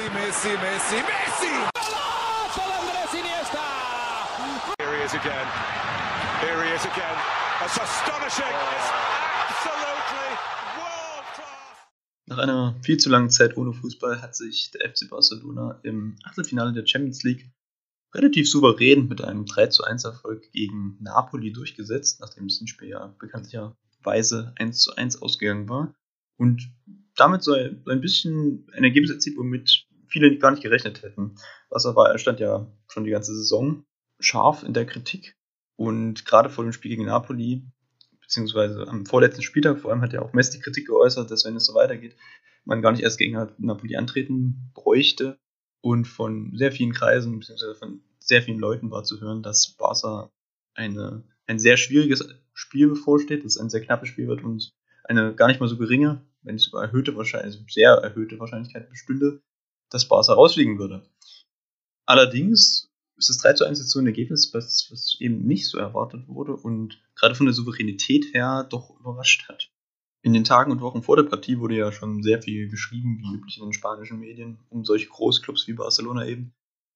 Messi, Messi, Messi, Messi! Here he is again. Here he is again. That's astonishing. It's absolutely world class. Nach einer viel zu langen Zeit ohne Fußball hat sich der FC Barcelona im Achtelfinale der Champions League relativ souverän mit einem 3 zu 1 Erfolg gegen Napoli durchgesetzt, nachdem das Hinspiel ja bekanntlicherweise 1 zu 1 ausgegangen war. Und damit so ein bisschen ein Ergebnis erzielt, womit viele gar nicht gerechnet hätten. Wasser war, stand ja schon die ganze Saison scharf in der Kritik. Und gerade vor dem Spiel gegen Napoli, beziehungsweise am vorletzten Spieltag, vor allem hat ja auch Messi die Kritik geäußert, dass wenn es so weitergeht, man gar nicht erst gegen Napoli antreten bräuchte. Und von sehr vielen Kreisen, beziehungsweise von sehr vielen Leuten war zu hören, dass Barca eine, ein sehr schwieriges Spiel bevorsteht, dass es ein sehr knappes Spiel wird und eine gar nicht mal so geringe, wenn nicht sogar erhöhte Wahrscheinlichkeit, also sehr erhöhte Wahrscheinlichkeit bestünde, dass Barca rausfliegen würde. Allerdings ist das 3 zu 1 jetzt so ein Ergebnis, was, was eben nicht so erwartet wurde und gerade von der Souveränität her doch überrascht hat. In den Tagen und Wochen vor der Partie wurde ja schon sehr viel geschrieben, wie üblich in den spanischen Medien, um solche Großclubs wie Barcelona eben.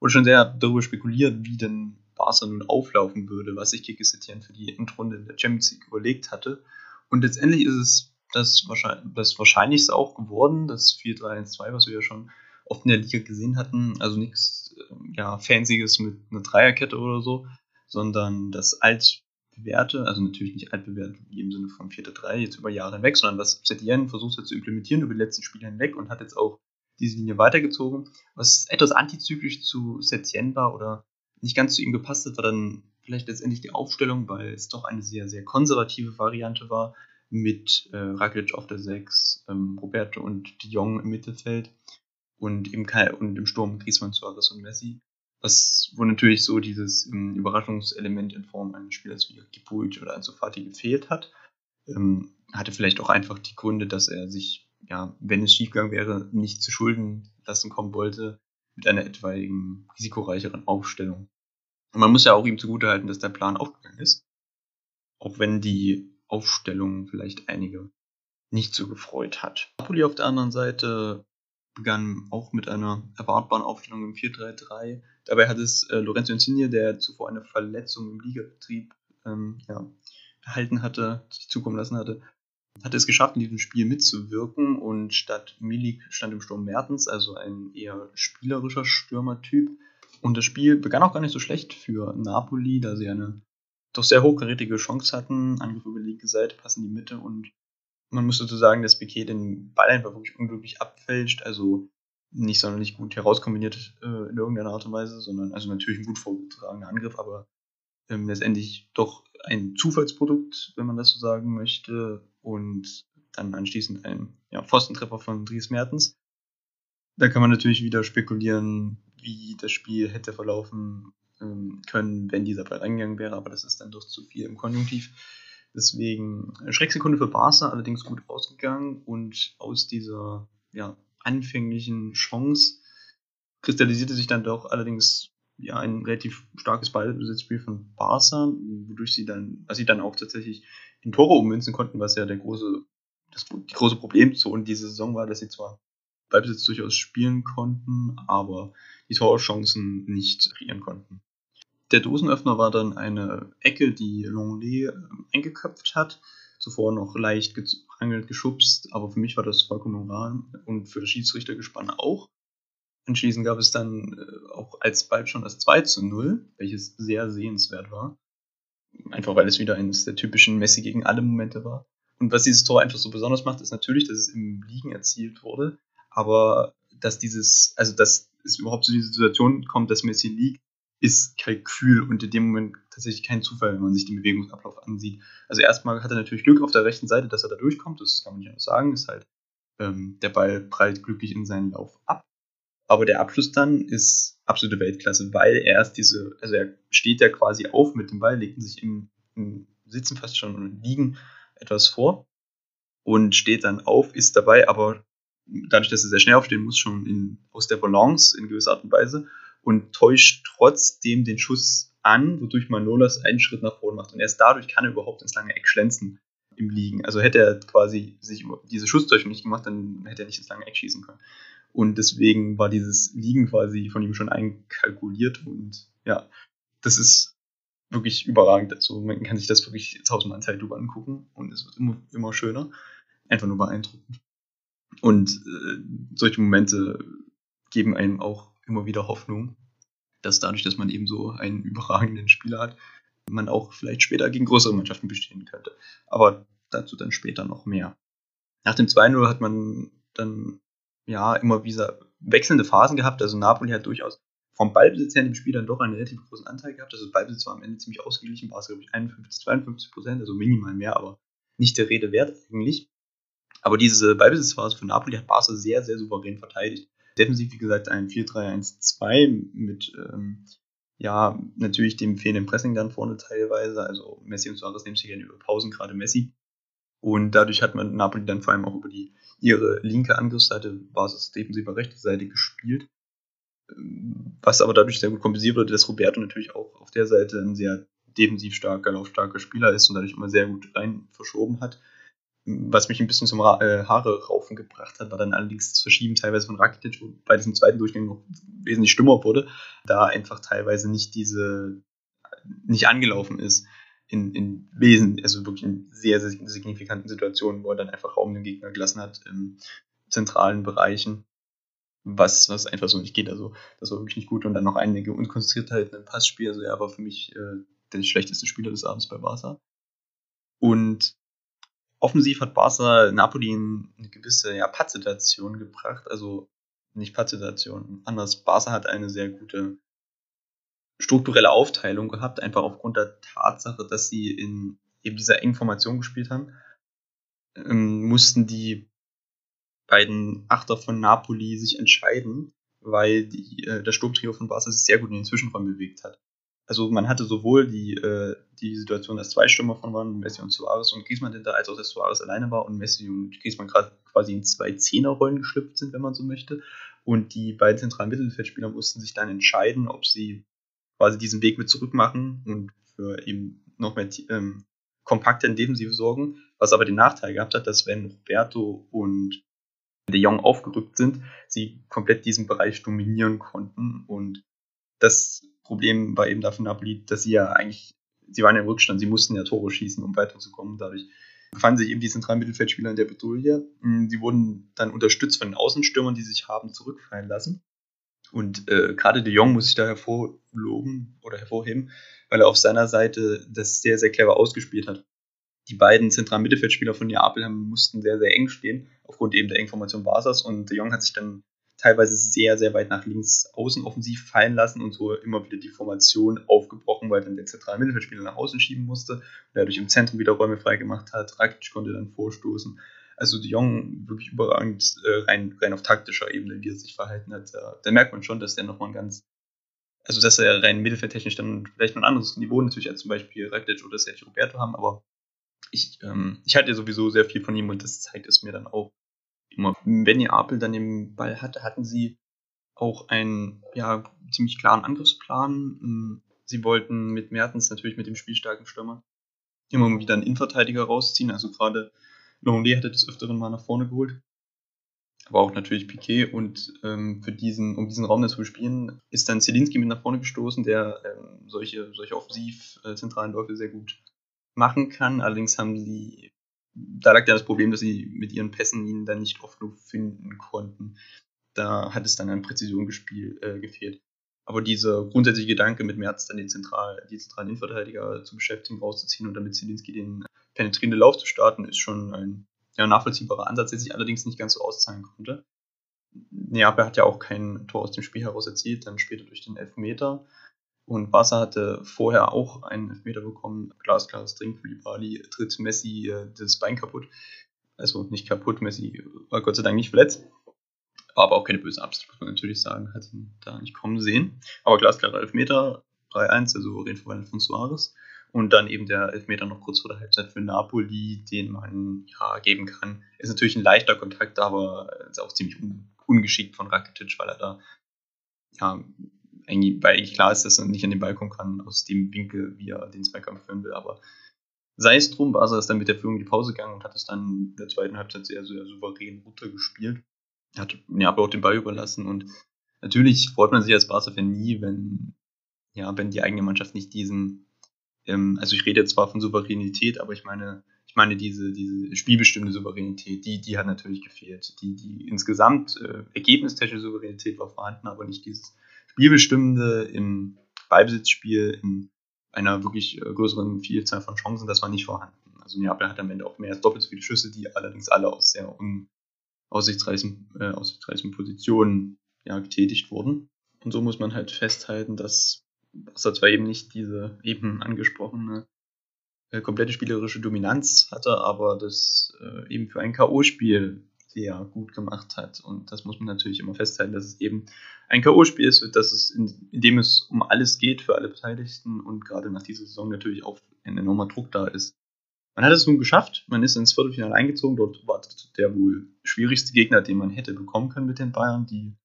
Wurde schon sehr darüber spekuliert, wie denn Barca nun auflaufen würde, was sich Kike Setien für die Endrunde in der Champions League überlegt hatte. Und letztendlich ist es das, wahrscheinlich, das Wahrscheinlichste auch geworden, das 4-3-1-2, was wir ja schon oft in der Liga gesehen hatten. Also nichts ja, Fancyes mit einer Dreierkette oder so, sondern das alt bewährte, also natürlich nicht altbewährt im Sinne von 4-3 jetzt über Jahre hinweg, sondern was Setien versucht hat zu implementieren über die letzten Spiele hinweg und hat jetzt auch diese Linie weitergezogen. Was etwas antizyklisch zu Setien war oder nicht ganz zu ihm gepasst hat, war dann vielleicht letztendlich die Aufstellung, weil es doch eine sehr, sehr konservative Variante war mit äh, Rakic auf der 6, ähm, Roberto und de Jong im Mittelfeld und im, und im Sturm Griezmann, Suarez und Messi was, wo natürlich so dieses ähm, Überraschungselement in Form eines Spielers wie Gipuic oder Ansu Fati gefehlt hat. Ähm, hatte vielleicht auch einfach die Gründe, dass er sich, ja, wenn es schiefgegangen wäre, nicht zu Schulden lassen kommen wollte mit einer etwaigen risikoreicheren Aufstellung. Und man muss ja auch ihm zugutehalten, dass der Plan aufgegangen ist. Auch wenn die Aufstellung vielleicht einige nicht so gefreut hat. Napoli auf der anderen Seite begann auch mit einer erwartbaren Aufstellung im 4-3-3. Dabei hat es äh, Lorenzo Insigne, der zuvor eine Verletzung im Ligabetrieb ähm, ja, erhalten hatte, sich zukommen lassen hatte, hatte es geschafft, in diesem Spiel mitzuwirken und statt Milik stand im Sturm Mertens, also ein eher spielerischer Stürmertyp. Und das Spiel begann auch gar nicht so schlecht für Napoli, da sie eine doch sehr hochkarätige Chance hatten. Angriff über die linke Seite, passen die Mitte und man muss dazu sagen, dass Piquet den Ball einfach wirklich unglücklich abfälscht, also nicht sonderlich gut herauskombiniert äh, in irgendeiner Art und Weise, sondern also natürlich ein gut vorgetragener Angriff, aber ähm, letztendlich doch ein Zufallsprodukt, wenn man das so sagen möchte, und dann anschließend ein ja, Pfostentreffer von Dries Mertens. Da kann man natürlich wieder spekulieren, wie das Spiel hätte verlaufen ähm, können, wenn dieser Ball reingegangen wäre, aber das ist dann doch zu viel im Konjunktiv. Deswegen Schrecksekunde für Barca, allerdings gut ausgegangen und aus dieser ja, anfänglichen Chance kristallisierte sich dann doch allerdings ja, ein relativ starkes Ballbesitzspiel von Barca, wodurch sie dann, was sie dann auch tatsächlich in Tore ummünzen konnten, was ja der große, das die große Problemzone diese Saison war, dass sie zwar Ballbesitz durchaus spielen konnten, aber die Torchancen nicht kreieren konnten. Der Dosenöffner war dann eine Ecke, die Longley ähm, eingeköpft hat. Zuvor noch leicht gehangelt, geschubst, aber für mich war das vollkommen normal und für das Schiedsrichtergespann auch. Anschließend gab es dann äh, auch als bald schon das 2 zu 0, welches sehr sehenswert war. Einfach weil es wieder eines der typischen Messi gegen alle Momente war. Und was dieses Tor einfach so besonders macht, ist natürlich, dass es im Liegen erzielt wurde, aber dass dieses, also dass es überhaupt zu dieser Situation kommt, dass Messi liegt, ist Kalkül und in dem Moment tatsächlich kein Zufall, wenn man sich den Bewegungsablauf ansieht. Also erstmal hat er natürlich Glück auf der rechten Seite, dass er da durchkommt, das kann man nicht anders sagen, ist halt, ähm, der Ball prallt glücklich in seinen Lauf ab. Aber der Abschluss dann ist absolute Weltklasse, weil er erst diese, also er steht ja quasi auf mit dem Ball, legt sich im, im Sitzen fast schon und liegen etwas vor und steht dann auf, ist dabei, aber dadurch, dass er sehr schnell aufstehen muss, schon in, aus der Balance in gewisser Art und Weise und täuscht trotzdem den Schuss an, wodurch Manolas einen Schritt nach vorne macht. Und erst dadurch kann er überhaupt ins lange Eck schlänzen im Liegen. Also hätte er quasi sich diese Schusstäuschung nicht gemacht, dann hätte er nicht ins lange Eck schießen können. Und deswegen war dieses Liegen quasi von ihm schon einkalkuliert. Und ja, das ist wirklich überragend. Also man kann sich das wirklich tausendmal Zeit angucken und es wird immer, immer schöner. Einfach nur beeindruckend. Und äh, solche Momente geben einem auch immer wieder Hoffnung, dass dadurch, dass man eben so einen überragenden Spieler hat, man auch vielleicht später gegen größere Mannschaften bestehen könnte. Aber dazu dann später noch mehr. Nach dem 2-0 hat man dann ja immer wieder wechselnde Phasen gehabt. Also Napoli hat durchaus vom Ballbesitz her dem Spiel dann doch einen relativ großen Anteil gehabt. Also Ballbesitz war am Ende ziemlich ausgeglichen, war es glaube ich 51, 52 Prozent, also minimal mehr, aber nicht der Rede wert eigentlich. Aber diese Ballbesitzphase von Napoli hat Barca sehr, sehr souverän verteidigt. Defensiv, wie gesagt, ein 4-3-1-2 mit, ähm, ja, natürlich dem fehlenden Pressing dann vorne teilweise. Also Messi und Suarez nehmen sich gerne über Pausen, gerade Messi. Und dadurch hat man Napoli dann vor allem auch über die ihre linke Angriffsseite, Basis defensiver rechte Seite gespielt. Was aber dadurch sehr gut kompensiert wurde, dass Roberto natürlich auch auf der Seite ein sehr defensiv starker, laufstarker Spieler ist und dadurch immer sehr gut rein verschoben hat. Was mich ein bisschen zum Ra äh, Haare raufen gebracht hat, war dann allerdings das Verschieben teilweise von Rakitic, wobei das im zweiten Durchgang noch wesentlich schlimmer wurde, da einfach teilweise nicht diese, nicht angelaufen ist in, in Wesen, also wirklich in sehr, sehr signifikanten Situationen, wo er dann einfach Raum dem Gegner gelassen hat, in zentralen Bereichen, was, was einfach so nicht geht. Also, das war wirklich nicht gut. Und dann noch einige Unkonzentriertheiten im Passspiel. Also, er war für mich äh, der schlechteste Spieler des Abends bei Barca. Und offensiv hat Barca Napoli in eine gewisse ja, Pattsituation gebracht. Also, nicht Pattsituation, anders. Barca hat eine sehr gute strukturelle Aufteilung gehabt, einfach aufgrund der Tatsache, dass sie in eben dieser engen Formation gespielt haben, ähm, mussten die beiden Achter von Napoli sich entscheiden, weil die, äh, der Sturmtrio von Barca sich sehr gut in den Zwischenraum bewegt hat. Also man hatte sowohl die, äh, die Situation, dass zwei Stürmer von waren, Messi und Suarez und Griezmann hinter, als auch dass Suarez alleine war und Messi und Griezmann gerade quasi in zwei Zehnerrollen geschlüpft sind, wenn man so möchte. Und die beiden zentralen Mittelfeldspieler mussten sich dann entscheiden, ob sie quasi diesen Weg mit zurück machen und für eben noch mehr ähm, kompakter in Defensive sorgen, was aber den Nachteil gehabt hat, dass wenn Roberto und De Jong aufgerückt sind, sie komplett diesen Bereich dominieren konnten und das Problem war eben dafür Napoli, dass sie ja eigentlich, sie waren im Rückstand, sie mussten ja Tore schießen, um weiterzukommen. Dadurch befanden sich eben die zentralen Mittelfeldspieler in der Bedouille. Sie wurden dann unterstützt von den Außenstürmern, die sich haben zurückfallen lassen. Und äh, gerade de Jong muss ich da hervorloben oder hervorheben, weil er auf seiner Seite das sehr, sehr clever ausgespielt hat. Die beiden zentralen Mittelfeldspieler von Neapel mussten sehr, sehr eng stehen, aufgrund eben der Engformation Barsas. Und de Jong hat sich dann teilweise sehr, sehr weit nach links außen offensiv fallen lassen und so immer wieder die Formation aufgebrochen, weil dann der zentrale Mittelfeldspieler nach außen schieben musste und dadurch im Zentrum wieder Räume freigemacht hat. Rakic konnte dann vorstoßen. Also de Jong wirklich überragend äh, rein, rein auf taktischer Ebene, wie er sich verhalten hat. Da, da merkt man schon, dass der nochmal ein ganz, also dass er rein mittelfeldtechnisch dann vielleicht noch ein anderes Niveau natürlich als zum Beispiel Rakitic oder Sergio Roberto haben, aber ich, ähm, ich halte ja sowieso sehr viel von ihm und das zeigt es mir dann auch immer. Wenn ihr Apel dann den Ball hatte, hatten sie auch einen ja, ziemlich klaren Angriffsplan. Ähm, sie wollten mit Mertens natürlich mit dem spielstarken Stürmer immer wieder einen Innenverteidiger rausziehen, also gerade Longley hatte des Öfteren mal nach vorne geholt. Aber auch natürlich Piquet und ähm, für diesen, um diesen Raum zu bespielen, ist dann Zelinski mit nach vorne gestoßen, der ähm, solche, solche offensiv äh, zentralen Läufe sehr gut machen kann. Allerdings haben sie, da lag ja das Problem, dass sie mit ihren Pässen ihn dann nicht oft genug finden konnten. Da hat es dann an Präzision äh, gefehlt. Aber dieser grundsätzliche Gedanke, mit Merz dann den Zentral, die zentralen Innenverteidiger zu beschäftigen, rauszuziehen und damit Zelinski den penetrierenden Lauf zu starten, ist schon ein ja, nachvollziehbarer Ansatz, der sich allerdings nicht ganz so auszahlen konnte. Neapel hat ja auch kein Tor aus dem Spiel heraus erzielt, dann später durch den Elfmeter. Und Barca hatte vorher auch einen Elfmeter bekommen. Glasklares Ding, Koulibaly tritt Messi äh, das Bein kaputt. Also nicht kaputt, Messi war Gott sei Dank nicht verletzt. War aber auch keine böse Absicht, muss man natürlich sagen. Hat ihn da nicht kommen sehen. Aber glasklarer Elfmeter, 3-1, also souverän verwandelt von Suarez. Und dann eben der Elfmeter noch kurz vor der Halbzeit für Napoli, den man ja geben kann. Ist natürlich ein leichter Kontakt, aber ist auch ziemlich un ungeschickt von Rakitic, weil er da ja eigentlich, weil eigentlich klar ist, dass er nicht an den Ball kommen kann aus dem Winkel, wie er den Zweikampf führen will. Aber sei es drum, Barca ist dann mit der Führung in die Pause gegangen und hat es dann in der zweiten Halbzeit sehr, sehr souverän runtergespielt. hat Neapel auch den Ball überlassen und natürlich freut man sich als Barca-Fan nie, wenn, ja, wenn die eigene Mannschaft nicht diesen, ähm, also ich rede jetzt zwar von Souveränität, aber ich meine, ich meine diese, diese spielbestimmte Souveränität, die, die hat natürlich gefehlt. Die, die insgesamt äh, ergebnistechnische Souveränität war vorhanden, aber nicht dieses spielbestimmende im Ballbesitzspiel, in einer wirklich äh, größeren Vielzahl von Chancen, das war nicht vorhanden. Also Neapel hat am Ende auch mehr als doppelt so viele Schüsse, die allerdings alle aus sehr unaussichtsreichen äh, aussichtsreichen Positionen ja, getätigt wurden. Und so muss man halt festhalten, dass Barca zwar eben nicht diese eben angesprochene äh, komplette spielerische Dominanz hatte, aber das äh, eben für ein K.O.-Spiel sehr gut gemacht hat. Und das muss man natürlich immer festhalten, dass es eben ein K.O.-Spiel ist, dass es in, in, dem es um alles geht für alle Beteiligten und gerade nach dieser Saison natürlich auch ein enormer Druck da ist. Man hat es nun geschafft, man ist ins Viertelfinale eingezogen, dort wartet der wohl schwierigste Gegner, den man hätte bekommen können mit den Bayern, die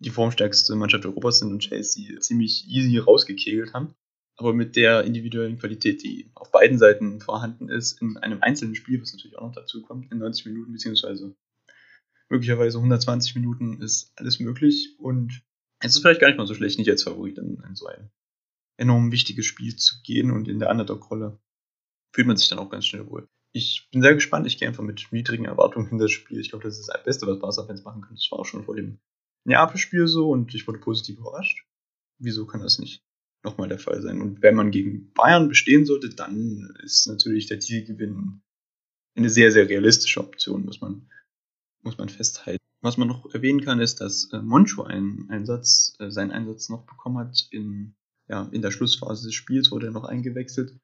die formstärkste Mannschaft Europas sind und Chelsea ziemlich easy rausgekegelt haben. Aber mit der individuellen Qualität, die auf beiden Seiten vorhanden ist, in einem einzelnen Spiel, was natürlich auch noch dazu kommt, in 90 Minuten beziehungsweise möglicherweise 120 Minuten ist alles möglich und es ist vielleicht gar nicht mal so schlecht, nicht als Favorit in, in so ein enorm wichtiges Spiel zu gehen und in der Underdog-Rolle fühlt man sich dann auch ganz schnell wohl. Ich bin sehr gespannt, ich gehe einfach mit niedrigen Erwartungen in das Spiel. Ich glaube, das ist das Beste, was Barca-Fans machen können. Das war auch schon vor dem Neapel-Spiel so und ich wurde positiv überrascht. Wieso kann das nicht nochmal der Fall sein? Und wenn man gegen Bayern bestehen sollte, dann ist natürlich der Titelgewinn eine sehr, sehr realistische Option, muss man, muss man festhalten. Was man noch erwähnen kann, ist, dass äh, Moncho einen Einsatz, äh, seinen Einsatz noch bekommen hat. In, ja, in der Schlussphase des Spiels wurde er noch eingewechselt,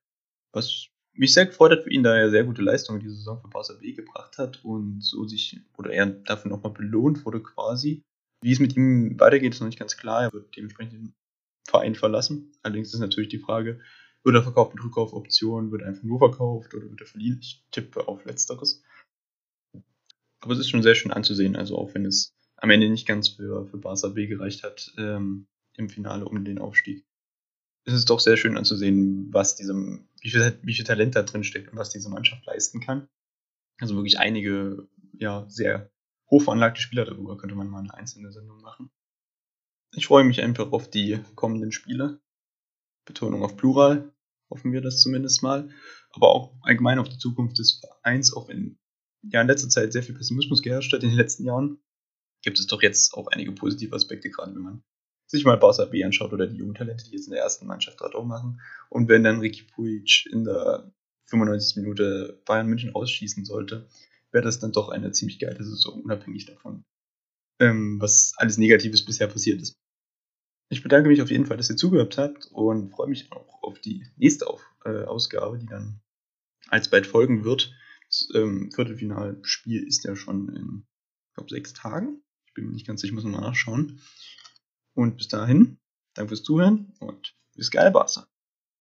was mich sehr gefreut hat für ihn, da er sehr gute Leistungen diese Saison für Barca B gebracht hat und so sich, oder er dafür nochmal belohnt wurde quasi. Wie es mit ihm weitergeht, ist noch nicht ganz klar. Er wird dementsprechend den Verein verlassen. Allerdings ist natürlich die Frage, wird er verkauft mit Rückkaufoption, wird er einfach nur verkauft oder wird er verliehen? Ich tippe auf Letzteres. Aber es ist schon sehr schön anzusehen, also auch wenn es am Ende nicht ganz für, für Barca B gereicht hat ähm, im Finale um den Aufstieg. Es ist doch sehr schön anzusehen, was diesem, wie viel, wie viel Talent da drin steckt und was diese Mannschaft leisten kann. Also wirklich einige, ja, sehr hochveranlagte Spieler, darüber könnte man mal eine einzelne Sendung machen. Ich freue mich einfach auf die kommenden Spiele. Betonung auf Plural, hoffen wir das zumindest mal. Aber auch allgemein auf die Zukunft des Vereins, auch wenn ja in letzter Zeit sehr viel Pessimismus geherrscht hat in den letzten Jahren, gibt es doch jetzt auch einige positive Aspekte, gerade wenn man sich mal Barca B anschaut oder die Jugendtalente, die jetzt in der ersten Mannschaft gerade auch machen. Und wenn dann Ricky Puig in der 95. Minute Bayern München ausschießen sollte, wäre das dann doch eine ziemlich geile Saison, unabhängig davon, ähm, was alles Negatives bisher passiert ist. Ich bedanke mich auf jeden Fall, dass ihr zugehört habt und freue mich auch auf die nächste auf, äh, Ausgabe, die dann alsbald folgen wird. Ähm, Viertelfinalspiel ist ja schon in, ich glaube, sechs Tagen. Ich bin mir nicht ganz sicher, ich muss nochmal nachschauen. Und bis dahin, danke fürs Zuhören und bis geil, Barca.